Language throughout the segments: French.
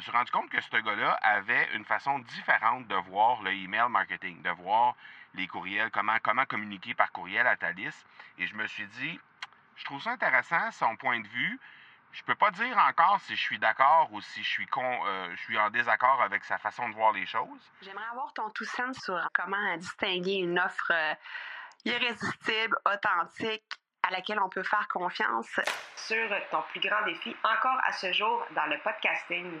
me suis rendu compte que ce gars-là avait une façon différente de voir le email marketing, de voir les courriels, comment, comment communiquer par courriel à liste. Et je me suis dit, je trouve ça intéressant, son point de vue. Je peux pas dire encore si je suis d'accord ou si je suis con, euh, je suis en désaccord avec sa façon de voir les choses. J'aimerais avoir ton tout sens sur comment distinguer une offre euh, irrésistible, authentique, à laquelle on peut faire confiance. Sur ton plus grand défi encore à ce jour dans le podcasting.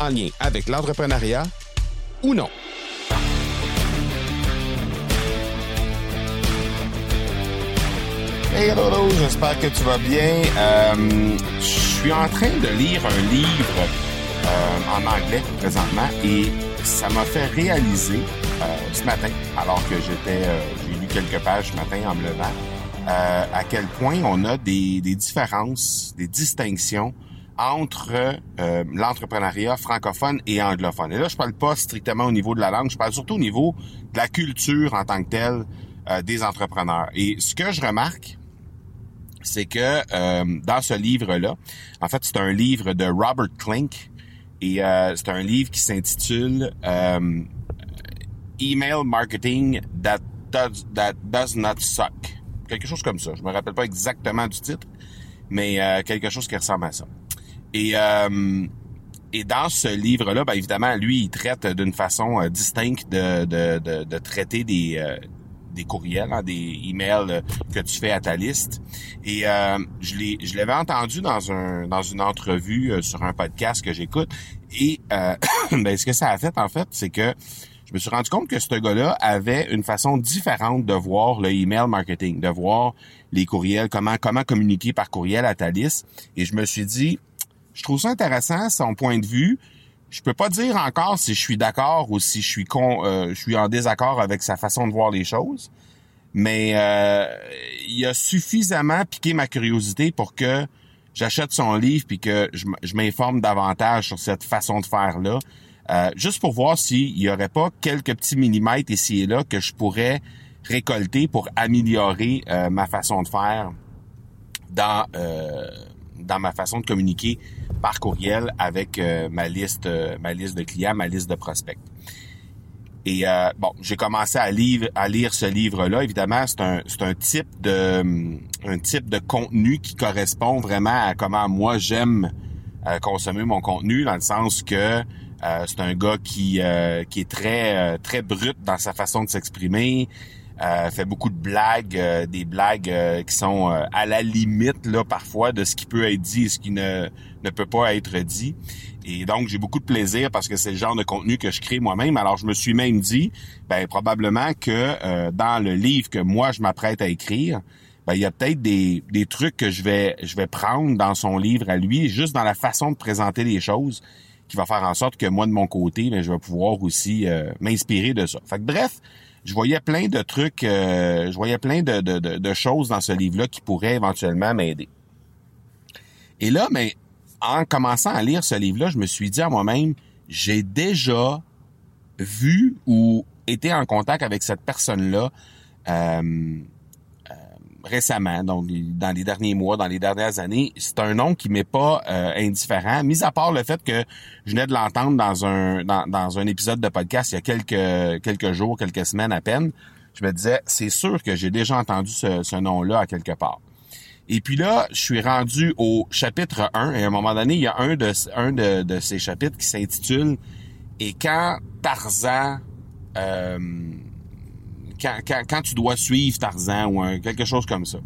en lien avec l'entrepreneuriat ou non. Hey, hello, j'espère que tu vas bien. Euh, je suis en train de lire un livre euh, en anglais présentement et ça m'a fait réaliser euh, ce matin, alors que j'étais, euh, j'ai lu quelques pages ce matin en me levant, euh, à quel point on a des, des différences, des distinctions entre euh, l'entrepreneuriat francophone et anglophone. Et là, je parle pas strictement au niveau de la langue, je parle surtout au niveau de la culture en tant que telle euh, des entrepreneurs. Et ce que je remarque, c'est que euh, dans ce livre-là, en fait, c'est un livre de Robert Klink et euh, c'est un livre qui s'intitule euh, Email Marketing that does, that does not suck. Quelque chose comme ça. Je me rappelle pas exactement du titre, mais euh, quelque chose qui ressemble à ça. Et euh, et dans ce livre-là, ben évidemment, lui, il traite d'une façon euh, distincte de, de, de, de traiter des, euh, des courriels, hein, des emails euh, que tu fais à ta liste. Et euh, je l'avais entendu dans un dans une entrevue sur un podcast que j'écoute. Et ben, ce que ça a fait en fait, c'est que je me suis rendu compte que ce gars-là avait une façon différente de voir le email marketing, de voir les courriels, comment comment communiquer par courriel à ta liste. Et je me suis dit, je trouve ça intéressant son point de vue. Je peux pas dire encore si je suis d'accord ou si je suis con, euh, je suis en désaccord avec sa façon de voir les choses, mais euh, il a suffisamment piqué ma curiosité pour que j'achète son livre puis que je, m'informe davantage sur cette façon de faire là, euh, juste pour voir s'il y aurait pas quelques petits millimètres ici et là que je pourrais récolter pour améliorer euh, ma façon de faire dans euh, dans ma façon de communiquer par courriel avec euh, ma liste euh, ma liste de clients, ma liste de prospects. Et euh, bon, j'ai commencé à lire à lire ce livre-là. Évidemment, c'est un c'est un type de un type de contenu qui correspond vraiment à comment moi j'aime consommer mon contenu, dans le sens que c'est un gars qui qui est très très brut dans sa façon de s'exprimer. Euh, fait beaucoup de blagues, euh, des blagues euh, qui sont euh, à la limite là parfois de ce qui peut être dit et ce qui ne ne peut pas être dit. Et donc j'ai beaucoup de plaisir parce que c'est le genre de contenu que je crée moi-même. Alors je me suis même dit, ben probablement que euh, dans le livre que moi je m'apprête à écrire, ben il y a peut-être des, des trucs que je vais je vais prendre dans son livre à lui, juste dans la façon de présenter les choses, qui va faire en sorte que moi de mon côté, ben, je vais pouvoir aussi euh, m'inspirer de ça. Fait que bref je voyais plein de trucs, euh, je voyais plein de, de, de, choses dans ce livre-là qui pourraient éventuellement m'aider. Et là, mais en commençant à lire ce livre-là, je me suis dit à moi-même, j'ai déjà vu ou été en contact avec cette personne-là euh, récemment, donc dans les derniers mois, dans les dernières années. C'est un nom qui m'est pas euh, indifférent, mis à part le fait que je venais de l'entendre dans un dans, dans un épisode de podcast il y a quelques quelques jours, quelques semaines à peine. Je me disais, c'est sûr que j'ai déjà entendu ce, ce nom-là à quelque part. Et puis là, je suis rendu au chapitre 1 et à un moment donné, il y a un de un de, de ces chapitres qui s'intitule Et quand Tarzan euh, quand, tu dois suivre Tarzan ou quelque chose comme ça.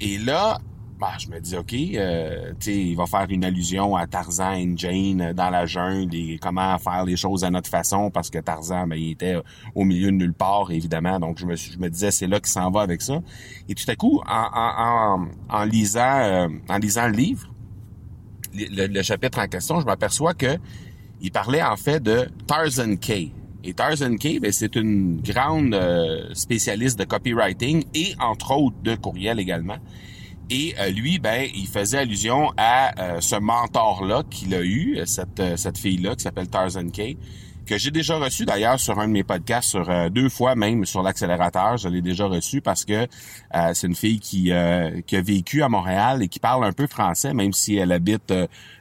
Et là, bah, je me dis, OK, euh, il va faire une allusion à Tarzan et Jane dans la jungle et comment faire les choses à notre façon parce que Tarzan, ben, il était au milieu de nulle part, évidemment. Donc, je me, disais, c'est là qu'il s'en va avec ça. Et tout à coup, en, euh, lisant le livre, le, chapitre en question, je m'aperçois que il parlait en fait de Tarzan Kay. Et Tarzan Kay, c'est une grande euh, spécialiste de copywriting et entre autres de courriel également. Et euh, lui, ben, il faisait allusion à euh, ce mentor-là qu'il a eu, cette, cette fille-là qui s'appelle Tarzan Kay, que j'ai déjà reçu d'ailleurs sur un de mes podcasts, sur euh, deux fois même sur l'accélérateur. Je l'ai déjà reçu parce que euh, c'est une fille qui, euh, qui a vécu à Montréal et qui parle un peu français, même si elle habite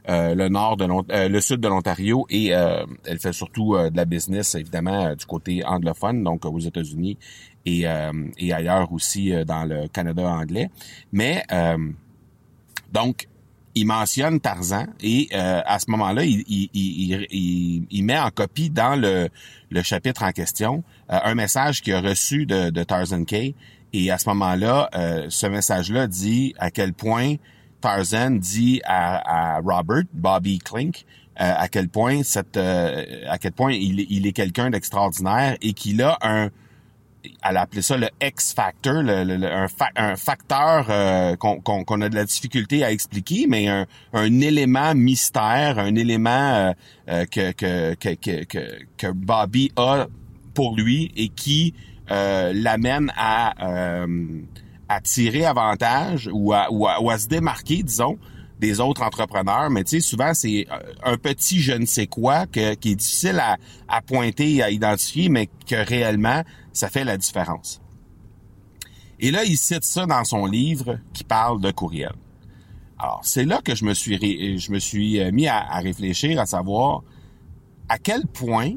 le nord de le sud de l'Ontario et elle fait surtout de la business évidemment du côté anglophone, donc aux États-Unis et, et ailleurs aussi dans le Canada anglais. Mais donc il mentionne Tarzan et euh, à ce moment-là, il, il, met en copie dans le, chapitre en question euh, un message qu'il a reçu de, Tarzan Kay. Et à ce moment-là, euh, ce message-là dit à quel point Tarzan dit à, Robert, Bobby Klink, à quel point cette, à quel point il, il est quelqu'un d'extraordinaire et qu'il a un elle a appelé ça le X-factor, un, facteur euh, qu'on a de la difficulté à expliquer, mais un, élément mystère, un élément euh, euh, que, que, que, Bobby a pour lui et qui l'amène à, à tirer avantage ou à, ou à, se démarquer, disons, des autres entrepreneurs, mais tu sais, souvent, c'est un petit je ne sais quoi qui est difficile à, à pointer et à identifier, mais que réellement, ça fait la différence. Et là, il cite ça dans son livre qui parle de courriel. Alors, c'est là que je me suis, je me suis euh, mis à, réfléchir, à savoir à quel point,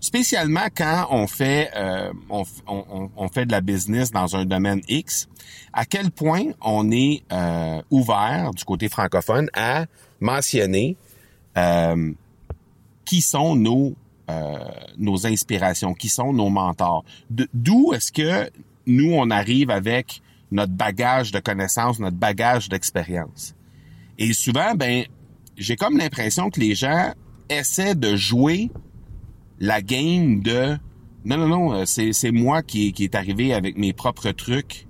spécialement quand on fait, euh, on, fait de la business dans un domaine X, à quel point on est euh, ouvert du côté francophone à mentionner qui sont nos euh, nos inspirations, qui sont nos mentors. D'où est-ce que nous, on arrive avec notre bagage de connaissances, notre bagage d'expérience? Et souvent, ben, j'ai comme l'impression que les gens essaient de jouer la game de non, non, non, euh, c'est, moi qui, qui est arrivé avec mes propres trucs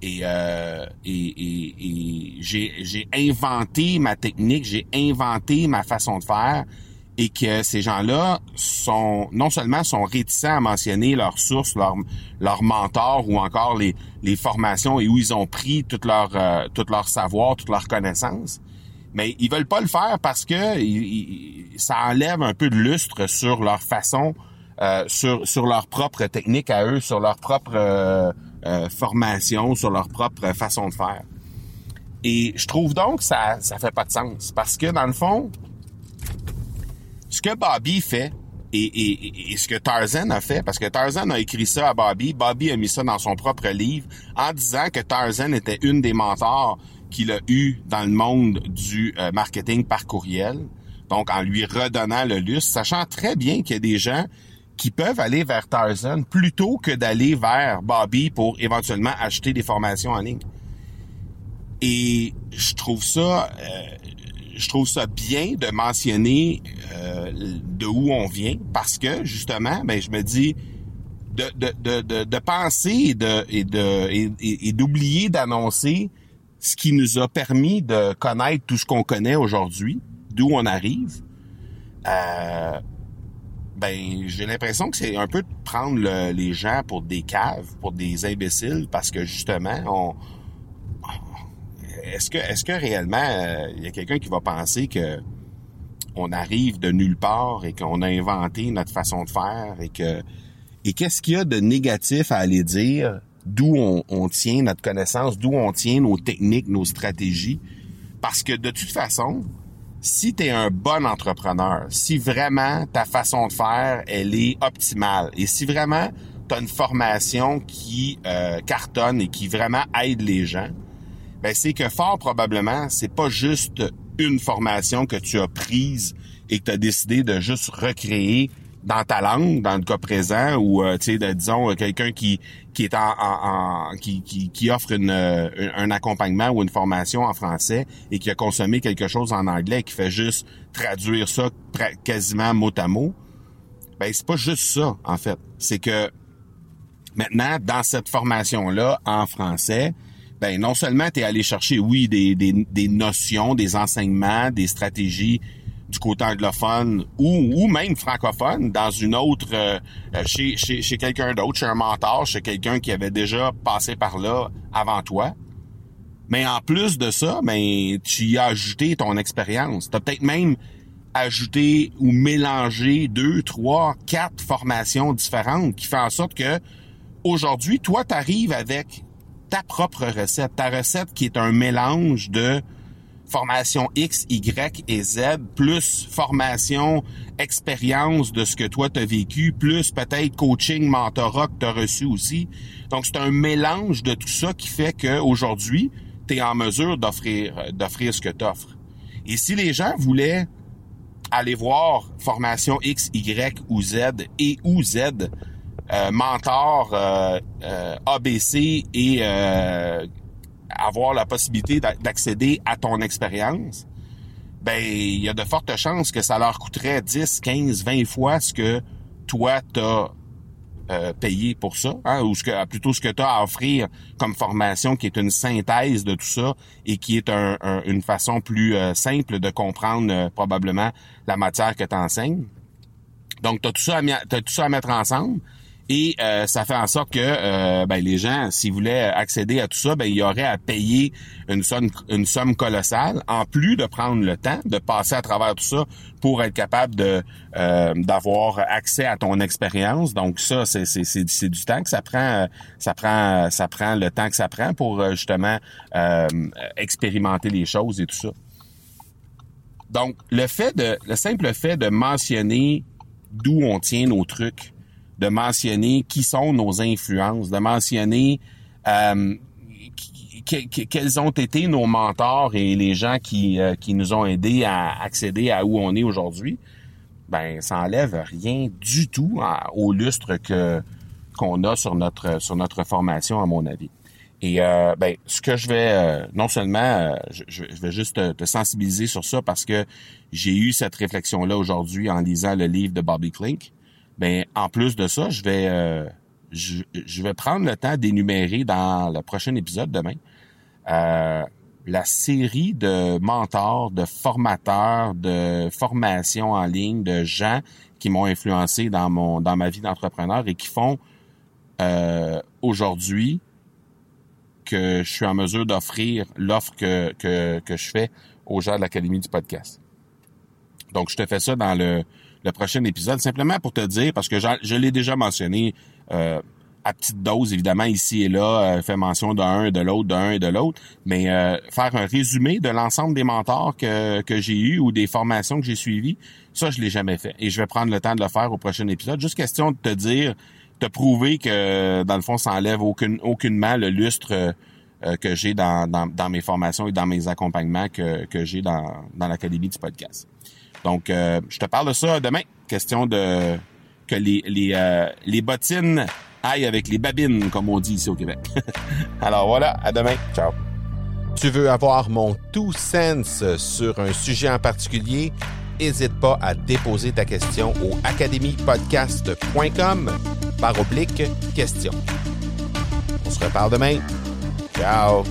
et, euh, et, et j'ai, j'ai inventé ma technique, j'ai inventé ma façon de faire et que ces gens-là sont non seulement sont réticents à mentionner leurs sources, leurs leur mentors ou encore les, les formations et où ils ont pris toute leur euh, tout leur savoir, toute leur connaissance, mais ils veulent pas le faire parce que ça enlève un peu de lustre sur leur façon, euh, sur sur leur propre technique à eux, sur leur propre euh, euh, formation, sur leur propre façon de faire. Et je trouve donc que ça ça fait pas de sens parce que dans le fond ce que Bobby fait et, ce que Tarzan a fait, parce que Tarzan a écrit ça à Bobby, Bobby a mis ça dans son propre livre en disant que Tarzan était une des mentors qu'il a eu dans le monde du euh, marketing par courriel, donc en lui redonnant le lustre, sachant très bien qu'il y a des gens qui peuvent aller vers Tarzan plutôt que d'aller vers Bobby pour éventuellement acheter des formations en ligne. Et je trouve ça, euh, je trouve ça bien de mentionner euh, de où on vient parce que justement, ben je me dis de, de, de, de, penser et de et de et, d'oublier d'annoncer ce qui nous a permis de connaître tout ce qu'on connaît aujourd'hui, d'où on arrive. Euh, ben j'ai l'impression que c'est un peu de prendre les gens pour des caves, pour des imbéciles, parce que justement on est-ce que, est-ce que réellement euh, il y a quelqu'un qui va penser que on arrive de nulle part et qu'on a inventé notre façon de faire et que et qu'est-ce qu'il y a de négatif à aller dire d'où on, tient notre connaissance, d'où on tient nos techniques, nos stratégies, parce que de toute façon, si tu es un bon entrepreneur, si vraiment ta façon de faire, elle est optimale, et si vraiment tu une formation qui euh, cartonne et qui vraiment aide les gens, ben c'est que fort probablement, c'est pas juste une formation que tu as prise et que tu as décidé de juste recréer dans ta langue, dans le cas présent, ou euh, tu sais, disons quelqu'un qui qui est en, qui, qui, offre une, euh, un accompagnement ou une formation en français et qui a consommé quelque chose en anglais et qui fait juste traduire ça quasiment mot à mot. Ben c'est pas juste ça en fait, c'est que maintenant dans cette formation là en français, ben non seulement tu es allé chercher, oui, des, des, des, notions, des enseignements, des stratégies du côté anglophone ou, ou même francophone dans une autre euh, euh, chez, chez, chez quelqu'un d'autre, chez un mentor, chez quelqu'un qui avait déjà passé par là avant toi. Mais en plus de ça, ben tu y as ajouté ton expérience. Tu as peut-être même ajouté ou mélangé deux, trois, quatre formations différentes qui fait en sorte que aujourd'hui, toi, tu arrives avec ta propre recette, ta recette qui est un mélange de formation X, Y et Z, plus formation, expérience de ce que toi t'as vécu, plus peut-être coaching, mentorat que t'as reçu aussi. Donc c'est un mélange de tout ça qui fait qu'aujourd'hui, tu es en mesure d'offrir d'offrir ce que tu offres. Et si les gens voulaient aller voir formation X, Y ou Z et ou Z, mentor euh, euh, ABC et avoir la possibilité d'accéder à ton expérience, ben il y a de fortes chances que ça leur coûterait 10, 15, 20 fois ce que toi t'as euh, payé pour ça, hein, ou ce plutôt ce que tu as à offrir comme formation qui est une synthèse de tout ça et qui est une façon plus euh, simple de comprendre euh, probablement la matière que tu enseignes. Donc, tu as tout à, tout ça à mettre ensemble. Et euh, ça fait en sorte que euh, ben, les gens, s'ils voulaient accéder à tout ça, ben, il y aurait à payer une somme, une somme colossale, en plus de prendre le temps de passer à travers tout ça pour être capable de euh, d'avoir accès à ton expérience. Donc ça, c'est, c'est, c'est, du temps que ça prend, ça prend, ça prend le temps que ça prend pour justement expérimenter les choses et tout ça. Donc le fait de, le simple fait de mentionner d'où on tient nos trucs de mentionner qui sont nos influences, de mentionner euh, quels ont été nos mentors et les gens qui, euh, qui nous ont aidés à accéder à où on est aujourd'hui, ben ça enlève rien du tout au lustre que qu'on a sur notre sur notre formation à mon avis. Et euh, ben ce que je vais non seulement je, je, vais juste te, sensibiliser sur ça parce que j'ai eu cette réflexion là aujourd'hui en lisant le livre de Bobby Klink ben en plus de ça, je vais euh, je, vais prendre le temps d'énumérer dans le prochain épisode demain euh, la série de mentors, de formateurs, de formations en ligne, de gens qui m'ont influencé dans mon dans ma vie d'entrepreneur et qui font euh, aujourd'hui que je suis en mesure d'offrir l'offre que, que, que je fais aux gens de l'Académie du podcast. Donc, je te fais ça dans le, le prochain épisode, simplement pour te dire, parce que je, l'ai déjà mentionné euh, à petite dose, évidemment, ici et là, euh, fait mention d'un, de l'autre, d'un et de l'autre, mais euh, faire un résumé de l'ensemble des mentors que, que j'ai eu ou des formations que j'ai suivies, ça, je l'ai jamais fait. Et je vais prendre le temps de le faire au prochain épisode. Juste question de te dire, te prouver que, dans le fond, ça enlève aucune, aucunement le lustre que j'ai dans, dans, mes formations et dans mes accompagnements que, que j'ai dans, dans l'Académie du podcast. Donc, euh, je te parle de ça demain. Question de que les, les, euh, les bottines aillent avec les babines, comme on dit ici au Québec. Alors voilà, à demain. Ciao. Tu veux avoir mon tout sens sur un sujet en particulier? N'hésite pas à déposer ta question au academypodcast.com par oblique question. On se reparle demain. Ciao.